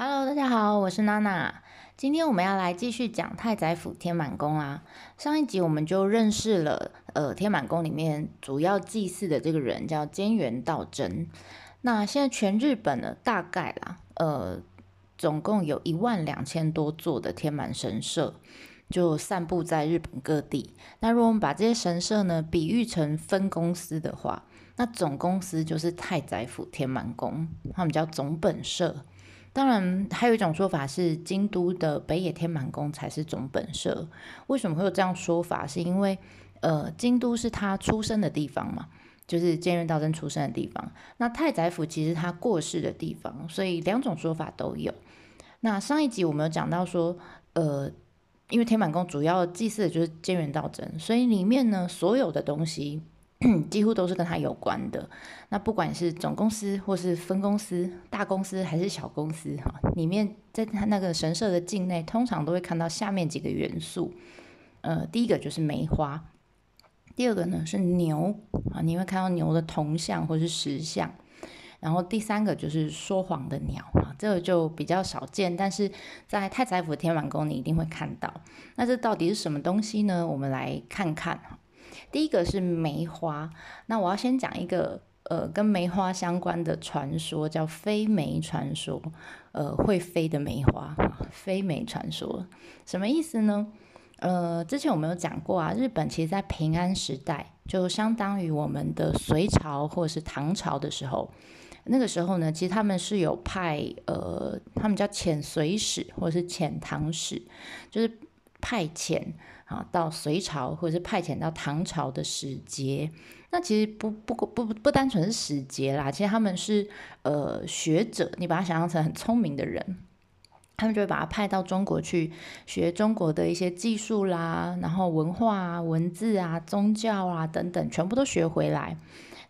Hello，大家好，我是娜娜。今天我们要来继续讲太宰府天满宫啦。上一集我们就认识了，呃，天满宫里面主要祭祀的这个人叫菅原道真。那现在全日本呢，大概啦，呃，总共有一万两千多座的天满神社，就散布在日本各地。那如果我们把这些神社呢，比喻成分公司的话，那总公司就是太宰府天满宫，他们叫总本社。当然，还有一种说法是京都的北野天满宫才是总本社。为什么会有这样说法？是因为呃，京都是他出生的地方嘛，就是菅原道真出生的地方。那太宰府其实他过世的地方，所以两种说法都有。那上一集我们有讲到说，呃，因为天满宫主要祭祀的就是菅原道真，所以里面呢所有的东西。几乎都是跟他有关的。那不管是总公司或是分公司、大公司还是小公司，哈，里面在他那个神社的境内，通常都会看到下面几个元素。呃，第一个就是梅花，第二个呢是牛啊，你会看到牛的铜像或是石像。然后第三个就是说谎的鸟啊，这个就比较少见，但是在太宰府天满宫你一定会看到。那这到底是什么东西呢？我们来看看哈。第一个是梅花，那我要先讲一个呃跟梅花相关的传说，叫飞梅传说，呃会飞的梅花，飞梅传说什么意思呢？呃，之前我们有讲过啊，日本其实在平安时代，就相当于我们的隋朝或者是唐朝的时候，那个时候呢，其实他们是有派呃，他们叫遣隋使或者是遣唐使，就是派遣。啊，到隋朝或者是派遣到唐朝的使节，那其实不不不不不单纯是使节啦，其实他们是呃学者，你把他想象成很聪明的人，他们就会把他派到中国去学中国的一些技术啦，然后文化啊、文字啊、宗教啊等等，全部都学回来，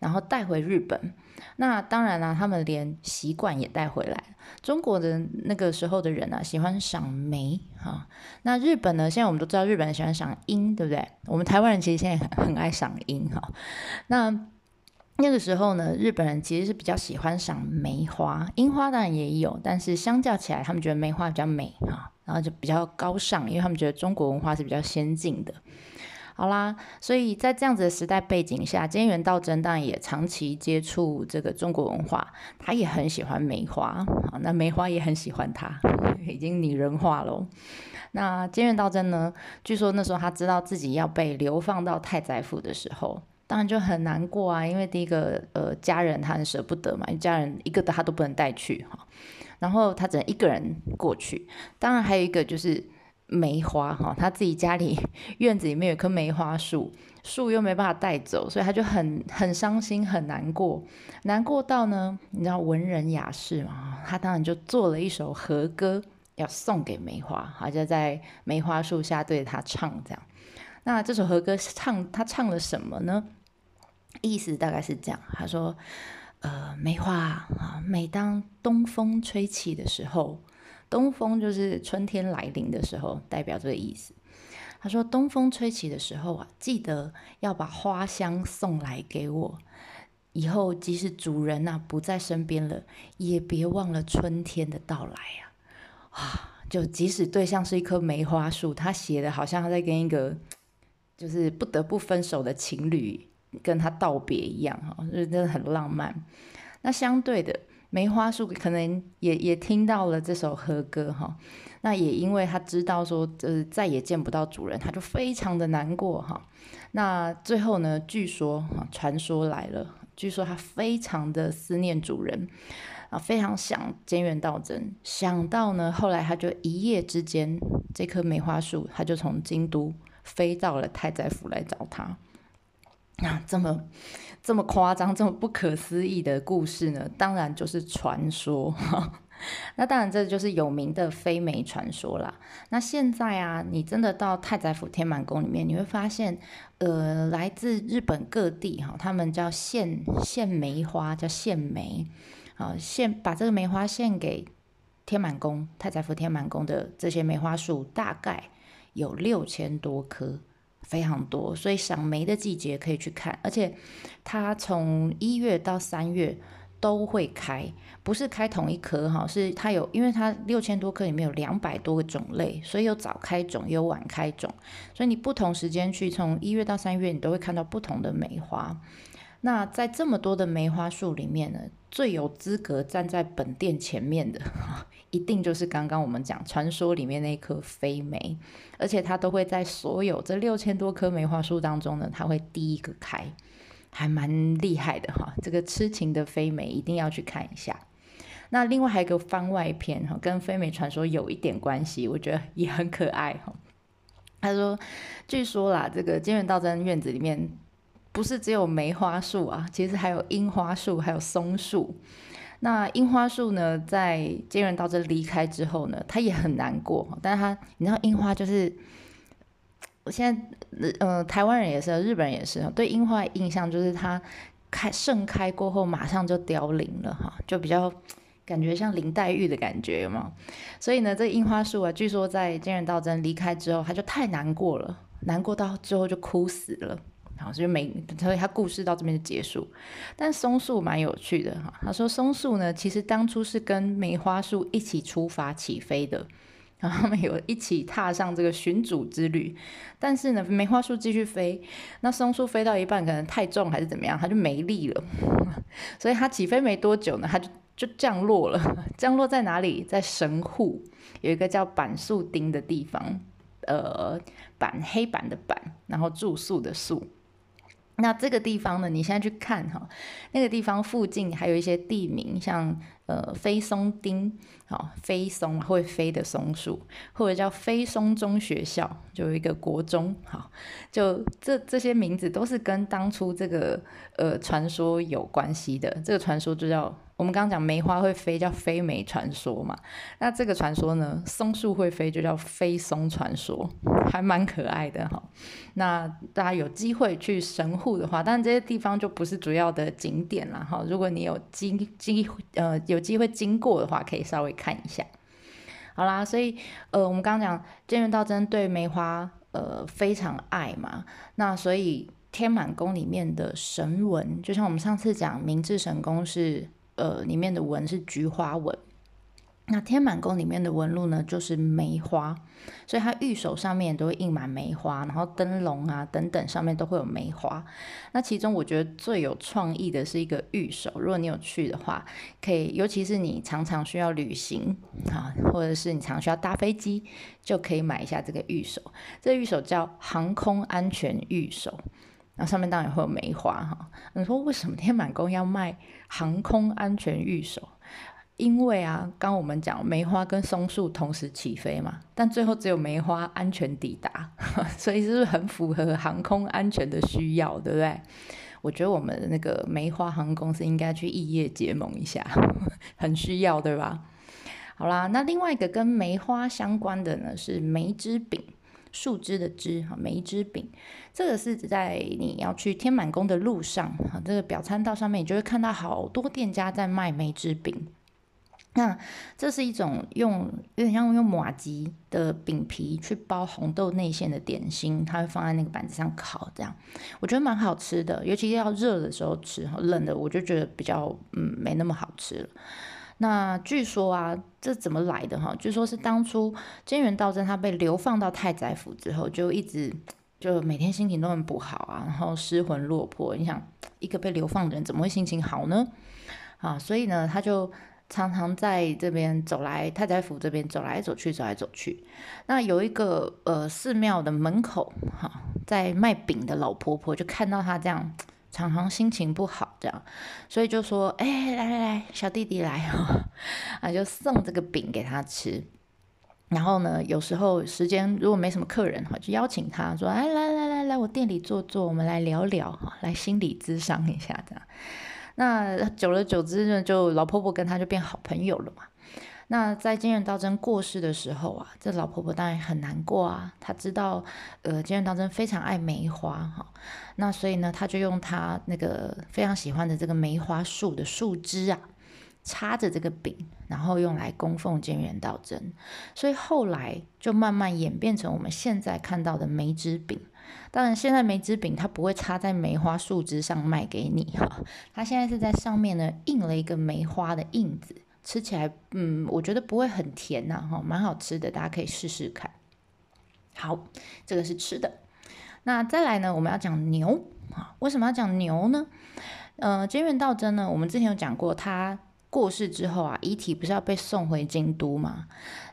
然后带回日本。那当然啦，他们连习惯也带回来。中国的那个时候的人啊，喜欢赏梅啊。那日本呢？现在我们都知道，日本人喜欢赏樱，对不对？我们台湾人其实现在很很爱赏樱哈。那那个时候呢，日本人其实是比较喜欢赏梅花，樱花当然也有，但是相较起来，他们觉得梅花比较美哈，然后就比较高尚，因为他们觉得中国文化是比较先进的。好啦，所以在这样子的时代背景下，菅原道真当然也长期接触这个中国文化，他也很喜欢梅花，好，那梅花也很喜欢他，已经拟人化了。那菅原道真呢？据说那时候他知道自己要被流放到太宰府的时候，当然就很难过啊，因为第一个呃家人他很舍不得嘛，家人一个他都不能带去哈，然后他只能一个人过去，当然还有一个就是。梅花哈，他自己家里 院子里面有棵梅花树，树又没办法带走，所以他就很很伤心，很难过，难过到呢，你知道文人雅士嘛，他当然就做了一首和歌，要送给梅花，好就在梅花树下对他唱这样。那这首和歌唱他唱了什么呢？意思大概是这样，他说：呃，梅花啊，每当东风吹起的时候。东风就是春天来临的时候，代表这个意思。他说：“东风吹起的时候啊，记得要把花香送来给我。以后即使主人呐不在身边了，也别忘了春天的到来呀！啊，就即使对象是一棵梅花树，他写的好像他在跟一个就是不得不分手的情侣跟他道别一样，哈，就真的很浪漫。那相对的。”梅花树可能也也听到了这首和歌哈，那也因为他知道说，呃，再也见不到主人，他就非常的难过哈。那最后呢，据说哈，传说来了，据说他非常的思念主人啊，非常想菅原道真，想到呢，后来他就一夜之间，这棵梅花树他就从京都飞到了太宰府来找他。那这么这么夸张、这么不可思议的故事呢？当然就是传说。那当然这就是有名的飞梅传说啦。那现在啊，你真的到太宰府天满宫里面，你会发现，呃，来自日本各地哈，他们叫献献梅花，叫献梅啊，献把这个梅花献给天满宫、太宰府天满宫的这些梅花树，大概有六千多棵。非常多，所以赏梅的季节可以去看，而且它从一月到三月都会开，不是开同一颗哈，是它有，因为它六千多颗里面有两百多个种类，所以有早开种，有晚开种，所以你不同时间去，从一月到三月，你都会看到不同的梅花。那在这么多的梅花树里面呢，最有资格站在本店前面的，一定就是刚刚我们讲传说里面那棵飞梅，而且它都会在所有这六千多棵梅花树当中呢，它会第一个开，还蛮厉害的哈。这个痴情的飞梅一定要去看一下。那另外还有一个番外篇哈，跟飞梅传说有一点关系，我觉得也很可爱哈。他说，据说啦，这个金元道真院子里面。不是只有梅花树啊，其实还有樱花树，还有松树。那樱花树呢，在接人到这离开之后呢，他也很难过。但是他，你知道樱花就是，我现在，呃，台湾人也是，日本人也是，对樱花印象就是它开盛开过后马上就凋零了哈，就比较感觉像林黛玉的感觉嘛。所以呢，这樱花树啊，据说在接人道真离开之后，他就太难过了，难过到最后就哭死了。好，所以每所以他故事到这边就结束。但松树蛮有趣的哈，他说松树呢，其实当初是跟梅花树一起出发起飞的，然后他们有一起踏上这个寻主之旅。但是呢，梅花树继续飞，那松树飞到一半可能太重还是怎么样，它就没力了。所以它起飞没多久呢，它就就降落了。降落在哪里？在神户有一个叫板树町的地方，呃，板黑板的板，然后住宿的宿。那这个地方呢？你现在去看哈，那个地方附近还有一些地名，像呃飞松町，好飞松会飞的松树，或者叫飞松中学校，就有一个国中，好，就这这些名字都是跟当初这个呃传说有关系的。这个传说就叫。我们刚刚讲梅花会飞，叫飞梅传说嘛。那这个传说呢，松树会飞，就叫飞松传说，还蛮可爱的哈。那大家有机会去神户的话，但这些地方就不是主要的景点了哈。如果你有机机呃有机会经过的话，可以稍微看一下。好啦，所以呃，我们刚刚讲建元道真对梅花呃非常爱嘛，那所以天满宫里面的神文，就像我们上次讲明治神宫是。呃，里面的纹是菊花纹，那天满宫里面的纹路呢，就是梅花，所以它玉手上面都会印满梅花，然后灯笼啊等等上面都会有梅花。那其中我觉得最有创意的是一个玉手，如果你有去的话，可以，尤其是你常常需要旅行 啊，或者是你常需要搭飞机，就可以买一下这个玉手。这玉手叫航空安全玉手。那上面当然会有梅花哈。你说为什么天满宫要卖航空安全玉手？因为啊，刚我们讲梅花跟松树同时起飞嘛，但最后只有梅花安全抵达，所以是不是很符合航空安全的需要，对不对？我觉得我们那个梅花航空公司应该去异业结盟一下，很需要，对吧？好啦，那另外一个跟梅花相关的呢是梅枝饼。树枝的枝哈，梅枝饼，这个是在你要去天满宫的路上哈，这个表参道上面，你就会看到好多店家在卖梅枝饼。那这是一种用有点像用马吉的饼皮去包红豆内馅的点心，它会放在那个板子上烤，这样我觉得蛮好吃的，尤其要热的时候吃，冷的我就觉得比较嗯没那么好吃了。那据说啊，这怎么来的哈？据说是当初菅原道真他被流放到太宰府之后，就一直就每天心情都很不好啊，然后失魂落魄。你想，一个被流放的人怎么会心情好呢？啊，所以呢，他就常常在这边走来太宰府这边走来走去，走来走去。那有一个呃寺庙的门口哈，在卖饼的老婆婆就看到他这样。常常心情不好，这样，所以就说：“哎，来来来，小弟弟来哦，啊，就送这个饼给他吃。然后呢，有时候时间如果没什么客人哈，就邀请他说：‘哎，来来来来，我店里坐坐，我们来聊聊哈，来心理咨商一下这样。’那久而久之呢，就老婆婆跟他就变好朋友了嘛。”那在金元道真过世的时候啊，这老婆婆当然很难过啊。她知道，呃，金元道真非常爱梅花哈，那所以呢，她就用她那个非常喜欢的这个梅花树的树枝啊，插着这个饼，然后用来供奉金元道真。所以后来就慢慢演变成我们现在看到的梅枝饼。当然，现在梅子饼它不会插在梅花树枝上卖给你哈，它现在是在上面呢印了一个梅花的印子，吃起来嗯，我觉得不会很甜呐哈，蛮好吃的，大家可以试试看。好，这个是吃的。那再来呢，我们要讲牛啊，为什么要讲牛呢？呃，菅原道真呢，我们之前有讲过他。过世之后啊，遗体不是要被送回京都吗？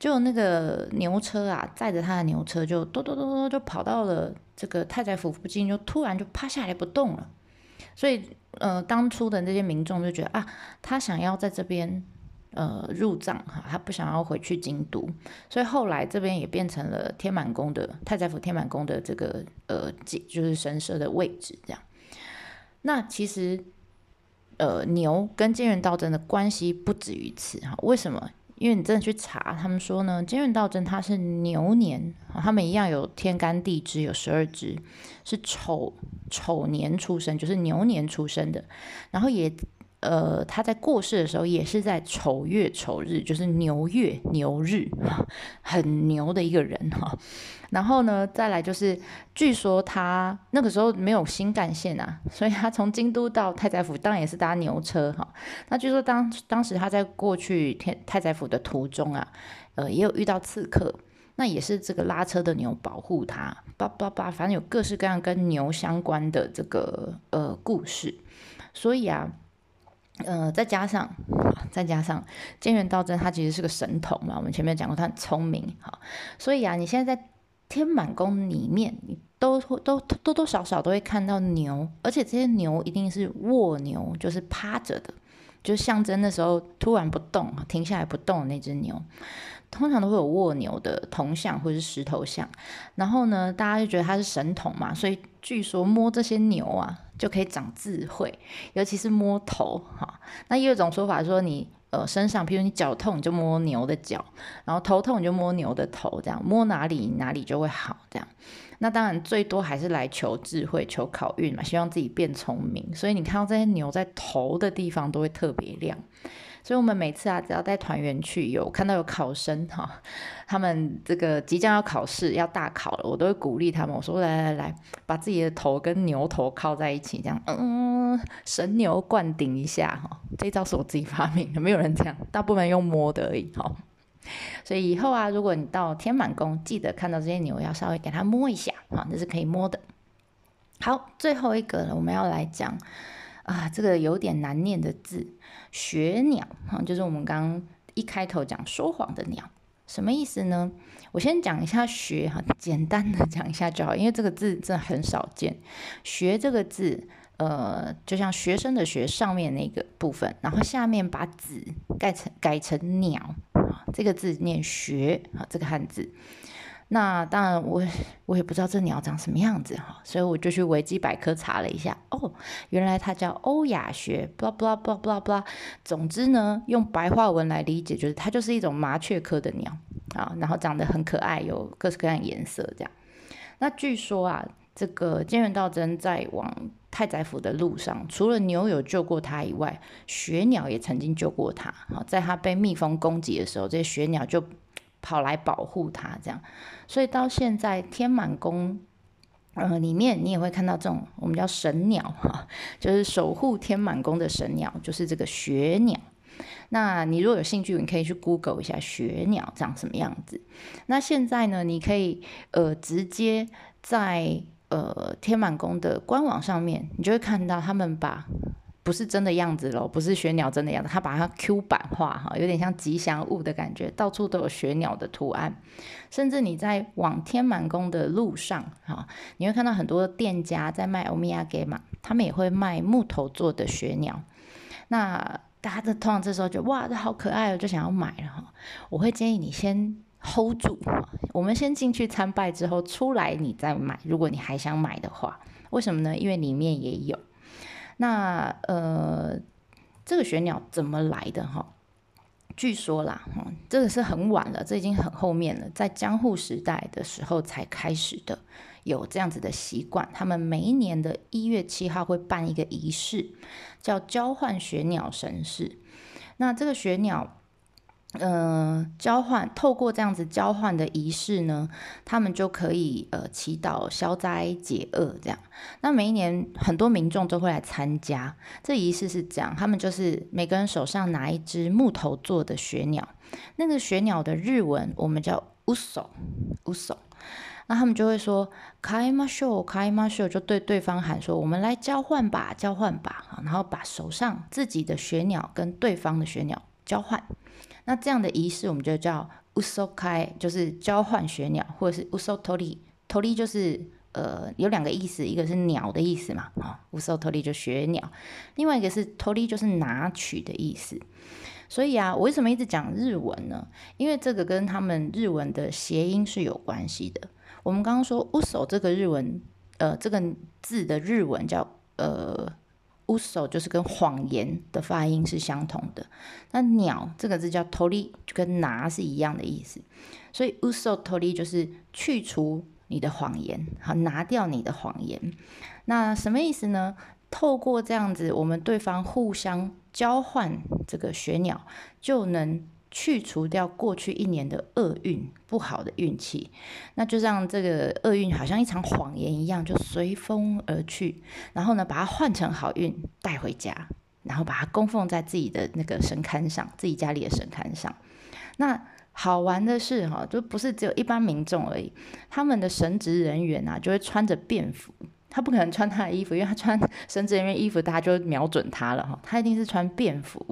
就那个牛车啊，载着他的牛车就咚咚咚咚就跑到了这个太宰府附近，就突然就趴下来不动了。所以呃，当初的那些民众就觉得啊，他想要在这边呃入藏哈，他不想要回去京都。所以后来这边也变成了天满宫的太宰府天满宫的这个呃，就是神社的位置这样。那其实。呃，牛跟菅原道真的关系不止于此哈？为什么？因为你真的去查，他们说呢，菅原道真他是牛年，他们一样有天干地支，有十二支，是丑丑年出生，就是牛年出生的，然后也。呃，他在过世的时候也是在丑月丑日，就是牛月牛日，很牛的一个人哈。然后呢，再来就是，据说他那个时候没有新干线啊，所以他从京都到太宰府当然也是搭牛车哈。那据说当当时他在过去天太宰府的途中啊，呃，也有遇到刺客，那也是这个拉车的牛保护他，叭叭叭，反正有各式各样跟牛相关的这个呃故事，所以啊。呃，再加上，再加上，菅原道真他其实是个神童嘛，我们前面讲过他很聪明，哈，所以啊，你现在在天满宫里面，你都都多多少少都会看到牛，而且这些牛一定是卧牛，就是趴着的，就象征的时候突然不动，停下来不动那只牛。通常都会有卧牛的铜像或者是石头像，然后呢，大家就觉得他是神童嘛，所以据说摸这些牛啊就可以长智慧，尤其是摸头哈。那也有一种说法说，你呃身上，比如你脚痛，你就摸牛的脚；然后头痛，你就摸牛的头，这样摸哪里哪里就会好。这样，那当然最多还是来求智慧、求考运嘛，希望自己变聪明。所以你看到这些牛在头的地方都会特别亮。所以，我们每次啊，只要带团员去，有看到有考生哈，他们这个即将要考试，要大考了，我都会鼓励他们，我说来来来，把自己的头跟牛头靠在一起，这样，嗯，神牛灌顶一下哈。这招是我自己发明的，没有人这样，大部分用摸的而已哈。所以以后啊，如果你到天满宫，记得看到这些牛，要稍微给它摸一下哈，这是可以摸的。好，最后一个呢，我们要来讲。啊，这个有点难念的字，学鸟哈，就是我们刚一开头讲说谎的鸟，什么意思呢？我先讲一下学哈，简单的讲一下就好，因为这个字真的很少见。学这个字，呃，就像学生的学上面那个部分，然后下面把子改成改成鸟，这个字念学啊，这个汉字。那当然，我 我也不知道这鸟长什么样子哈，所以我就去维基百科查了一下。哦，原来它叫欧亚学，blah blah blah blah blah。总之呢，用白话文来理解，就是它就是一种麻雀科的鸟啊，然后长得很可爱，有各式各样颜色这样。那据说啊，这个菅原道真在往太宰府的路上，除了牛有救过他以外，雪鸟也曾经救过他。好，在他被蜜蜂攻击的时候，这些雪鸟就。跑来保护他，这样，所以到现在天满宫，呃，里面你也会看到这种我们叫神鸟哈，就是守护天满宫的神鸟，就是这个雪鸟。那你如果有兴趣，你可以去 Google 一下雪鸟长什么样子。那现在呢，你可以呃直接在呃天满宫的官网上面，你就会看到他们把。不是真的样子喽，不是雪鸟真的样子，它把它 Q 版化哈，有点像吉祥物的感觉，到处都有雪鸟的图案。甚至你在往天满宫的路上哈，你会看到很多店家在卖欧米亚给嘛，他们也会卖木头做的雪鸟。那大家的通常这时候就哇，这好可爱哦，就想要买了哈。我会建议你先 hold 住，我们先进去参拜之后出来你再买，如果你还想买的话，为什么呢？因为里面也有。那呃，这个玄鸟怎么来的哈？据说啦，哈，这个是很晚了，这已经很后面了，在江户时代的时候才开始的，有这样子的习惯。他们每一年的一月七号会办一个仪式，叫交换玄鸟神事。那这个玄鸟，嗯，交换透过这样子交换的仪式呢，他们就可以呃祈祷消灾解厄这样。那每一年很多民众都会来参加，这仪式是这样，他们就是每个人手上拿一只木头做的雪鸟，那个雪鸟的日文我们叫 uso uso，那他们就会说开马秀开马秀，就对对方喊说我们来交换吧交换吧，然后把手上自己的雪鸟跟对方的雪鸟交换。那这样的仪式，我们就叫 uso 开，就是交换雪鸟，或者是 uso tori，tori 就是呃有两个意思，一个是鸟的意思嘛，啊，uso tori 就雪鸟，另外一个是 tori 就是拿取的意思。所以啊，我为什么一直讲日文呢？因为这个跟他们日文的谐音是有关系的。我们刚刚说 uso 这个日文，呃，这个字的日文叫呃。Uso 就是跟谎言的发音是相同的，那鸟这个字叫 tori，就跟拿是一样的意思，所以 uso tori 就是去除你的谎言，好拿掉你的谎言。那什么意思呢？透过这样子，我们对方互相交换这个学鸟，就能。去除掉过去一年的厄运、不好的运气，那就让这个厄运好像一场谎言一样，就随风而去。然后呢，把它换成好运带回家，然后把它供奉在自己的那个神龛上，自己家里的神龛上。那好玩的是哈，就不是只有一般民众而已，他们的神职人员啊，就会穿着便服。他不可能穿他的衣服，因为他穿神职人员衣服，大家就瞄准他了哈。他一定是穿便服，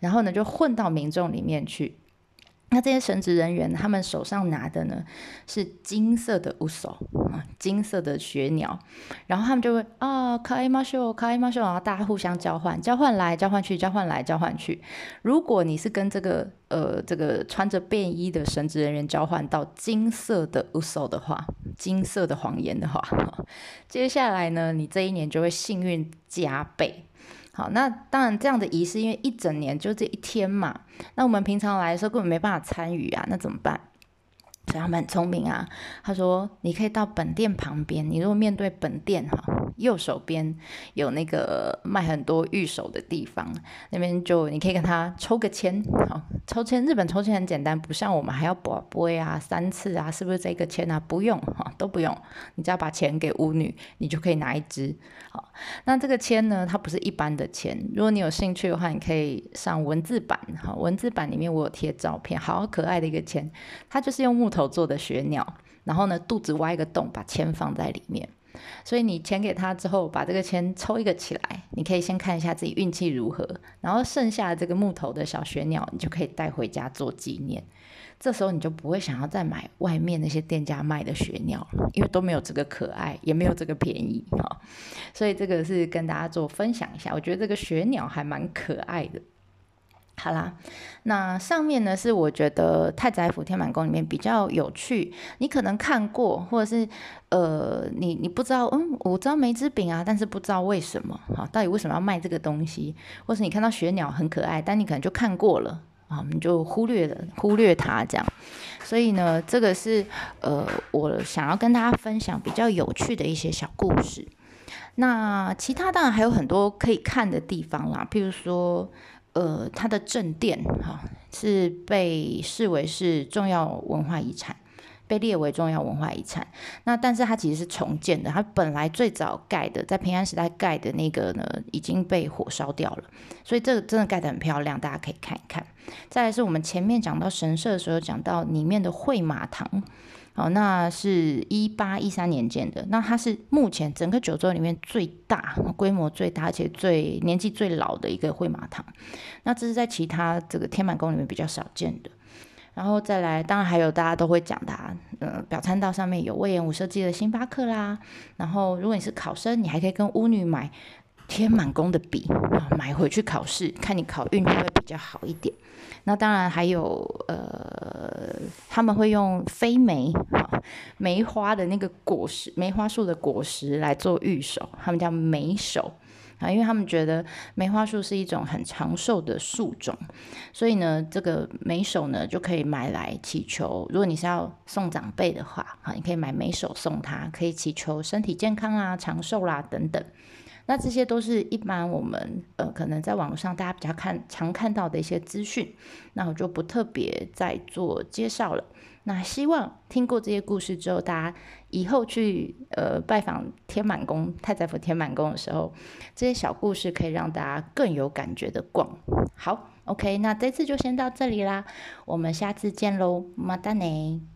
然后呢就混到民众里面去。那这些神职人员，他们手上拿的呢是金色的乌手啊，金色的雪鸟，然后他们就会啊，开马秀，开马秀，然后大家互相交换，交换来，交换去，交换来，交换去。如果你是跟这个呃这个穿着便衣的神职人员交换到金色的乌手的话，金色的谎言的话，接下来呢，你这一年就会幸运加倍。好，那当然这样的仪式，因为一整年就这一天嘛，那我们平常来的时候根本没办法参与啊，那怎么办？所以他们很聪明啊，他说你可以到本店旁边，你如果面对本店哈，右手边有那个卖很多玉手的地方，那边就你可以跟他抽个签，好，抽签，日本抽签很简单，不像我们还要卜卜啊三次啊，是不是这个签啊？不用哈，都不用，你只要把钱给巫女，你就可以拿一支。好，那这个签呢，它不是一般的签，如果你有兴趣的话，你可以上文字版，好，文字版里面我有贴照片，好可爱的一个签，它就是用木头。做的雪鸟，然后呢，肚子挖一个洞，把铅放在里面。所以你钱给他之后，把这个钱抽一个起来，你可以先看一下自己运气如何，然后剩下的这个木头的小雪鸟，你就可以带回家做纪念。这时候你就不会想要再买外面那些店家卖的雪鸟了，因为都没有这个可爱，也没有这个便宜哈。所以这个是跟大家做分享一下，我觉得这个雪鸟还蛮可爱的。好啦，那上面呢是我觉得太宰府天满宫里面比较有趣，你可能看过，或者是呃，你你不知道，嗯，我知道梅子饼啊，但是不知道为什么，好，到底为什么要卖这个东西，或是你看到雪鸟很可爱，但你可能就看过了，啊，你就忽略了，忽略它这样，所以呢，这个是呃，我想要跟大家分享比较有趣的一些小故事。那其他当然还有很多可以看的地方啦，譬如说。呃，它的正殿哈是被视为是重要文化遗产，被列为重要文化遗产。那但是它其实是重建的，它本来最早盖的，在平安时代盖的那个呢，已经被火烧掉了。所以这个真的盖得很漂亮，大家可以看一看。再来是我们前面讲到神社的时候，讲到里面的会马堂。好，那是一八一三年建的，那它是目前整个九州里面最大、规模最大，而且最年纪最老的一个会马堂。那这是在其他这个天满宫里面比较少见的。然后再来，当然还有大家都会讲的，呃，表参道上面有魏延武设计的星巴克啦。然后如果你是考生，你还可以跟巫女买天满宫的笔，买回去考试，看你考运会不会比较好一点。那当然还有，呃，他们会用飞梅哈梅花的那个果实，梅花树的果实来做玉手，他们叫梅手啊，因为他们觉得梅花树是一种很长寿的树种，所以呢，这个梅手呢就可以买来祈求。如果你是要送长辈的话，啊，你可以买梅手送他，可以祈求身体健康啊、长寿啦等等。那这些都是一般我们呃可能在网络上大家比较看常看到的一些资讯，那我就不特别再做介绍了。那希望听过这些故事之后，大家以后去呃拜访天满宫太宰府天满宫的时候，这些小故事可以让大家更有感觉的逛。好，OK，那这次就先到这里啦，我们下次见喽，么么哒呢。